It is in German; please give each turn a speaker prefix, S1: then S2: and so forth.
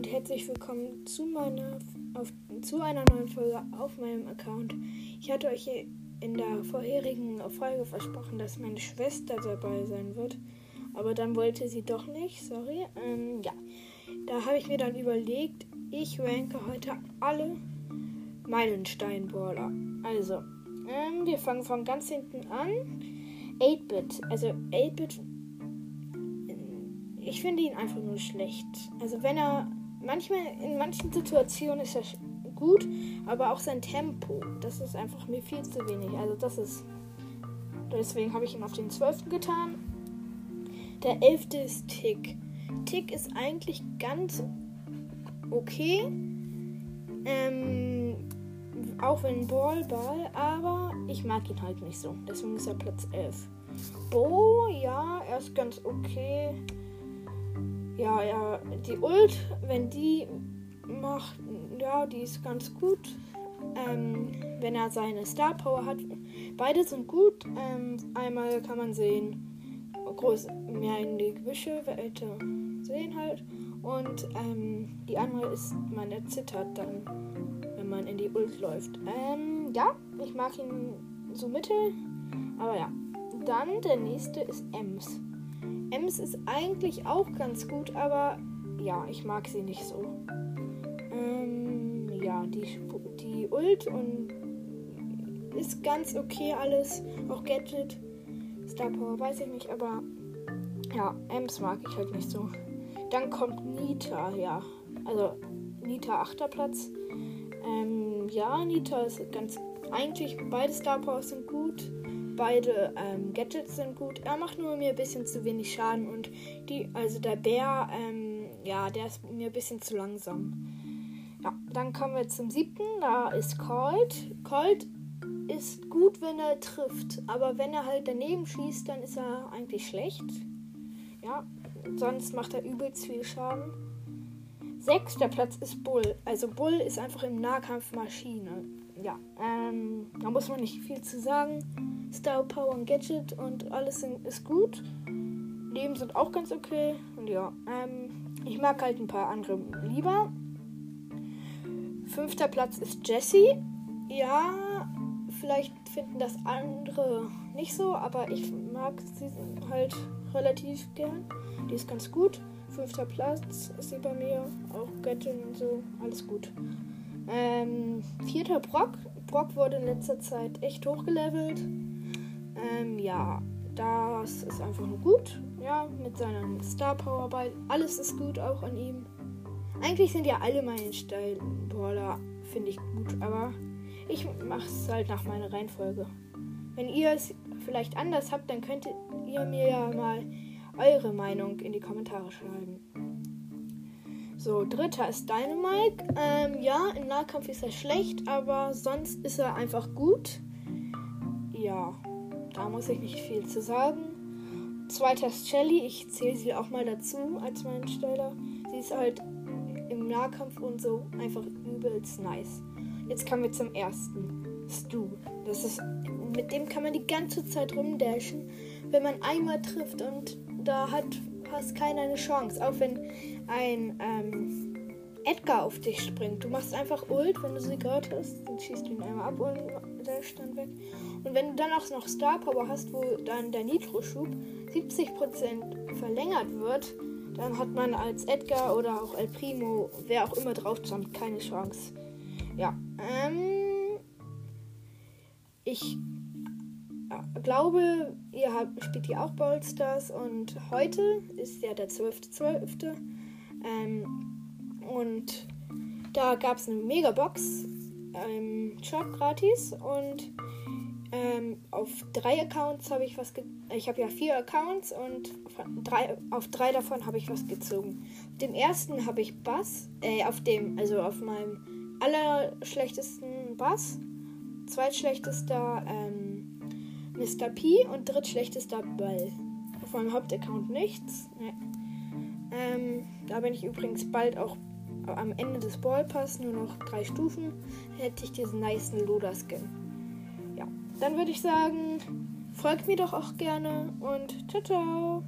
S1: und herzlich willkommen zu meiner auf, zu einer neuen Folge auf meinem Account. Ich hatte euch in der vorherigen Folge versprochen, dass meine Schwester dabei sein wird, aber dann wollte sie doch nicht. Sorry. Ähm, ja, da habe ich mir dann überlegt, ich ranke heute alle Meilenstein-Baller. Also, ähm, wir fangen von ganz hinten an. 8-Bit. Also 8-Bit ich finde ihn einfach nur schlecht. Also wenn er manchmal in manchen Situationen ist er gut, aber auch sein Tempo, das ist einfach mir viel zu wenig. Also das ist deswegen habe ich ihn auf den 12. getan. Der 11. ist Tick. Tick ist eigentlich ganz okay. Ähm, auch wenn Ball, Ball, aber ich mag ihn halt nicht so. Deswegen ist er Platz 11. Bo, ja, er ist ganz okay. Ja, ja, die Ult, wenn die macht, ja, die ist ganz gut. Ähm, wenn er seine Star Power hat. Beide sind gut. Ähm, einmal kann man sehen, groß mehr in die Gebüsche, weiter sehen halt. Und ähm, die andere ist, man erzittert dann, wenn man in die Ult läuft. Ähm, ja, ich mag ihn so mittel. Aber ja. Dann der nächste ist Ems. Ems ist eigentlich auch ganz gut, aber ja, ich mag sie nicht so. Ähm, ja, die, die Ult und ist ganz okay alles. Auch Gadget. Star Power weiß ich nicht, aber ja, Ems mag ich halt nicht so. Dann kommt Nita, ja. Also Nita 8. Platz. Ähm, ja, Nita ist ganz. Eigentlich beide Star Powers sind gut. Beide ähm, Gadgets sind gut. Er macht nur mir ein bisschen zu wenig Schaden und die, also der Bär, ähm, ja, der ist mir ein bisschen zu langsam. Ja, dann kommen wir zum siebten. Da ist Colt. Colt ist gut, wenn er trifft, aber wenn er halt daneben schießt, dann ist er eigentlich schlecht. Ja, sonst macht er übelst viel Schaden. Sechster Platz ist Bull. Also Bull ist einfach im Nahkampf Maschine. Ja, ähm, da muss man nicht viel zu sagen. Star Power und Gadget und alles sind, ist gut. Leben sind auch ganz okay. Und ja, ähm, ich mag halt ein paar andere lieber. Fünfter Platz ist Jessie. Ja, vielleicht finden das andere nicht so, aber ich mag sie halt relativ gern. Die ist ganz gut. Fünfter Platz ist sie bei mir. Auch Göttin und so. Alles gut. Ähm, vierter Brock. Brock wurde in letzter Zeit echt hochgelevelt. Ähm, ja, das ist einfach nur gut. Ja, mit seiner Star Power bei. Alles ist gut auch an ihm. Eigentlich sind ja alle meine Style-Brawler, finde ich gut, aber ich mache es halt nach meiner Reihenfolge. Wenn ihr es vielleicht anders habt, dann könnt ihr mir ja mal eure Meinung in die Kommentare schreiben. So, dritter ist Dynamite. Ähm, ja, im Nahkampf ist er schlecht, aber sonst ist er einfach gut. Ja. Da muss ich nicht viel zu sagen. Zweiter ist Shelly. Ich zähle sie auch mal dazu als meinen Steller. Sie ist halt im Nahkampf und so einfach übelst nice. Jetzt kommen wir zum ersten. Stu. Das ist, mit dem kann man die ganze Zeit rumdashen, wenn man einmal trifft und da hat fast keiner eine Chance. Auch wenn ein ähm, Edgar auf dich springt. Du machst einfach Ult, wenn du sie gehört hast, dann schießt du ihn einmal ab und der ist dann weg. Und wenn du dann auch noch Star Power hast, wo dann der Nitro-Schub 70% verlängert wird, dann hat man als Edgar oder auch El Primo, wer auch immer drauf jumpt, keine Chance. Ja, ähm, ich glaube, ihr habt, spielt hier auch Ballstars und heute ist ja der 12.12. .12. Ähm, und da gab es eine Megabox im Shop gratis und ähm, auf drei Accounts habe ich was ich habe ja vier Accounts und drei, auf drei davon habe ich was gezogen. Auf dem ersten habe ich Bass, äh, auf dem, also auf meinem allerschlechtesten Bass, zweitschlechtester ähm, Mr. P und drittschlechtester Ball. Auf meinem Hauptaccount nichts. Nee. Ähm, da bin ich übrigens bald auch am Ende des Ballpass nur noch drei Stufen, hätte ich diesen nice Loda-Skin. Ja, dann würde ich sagen, folgt mir doch auch gerne und ciao, ciao.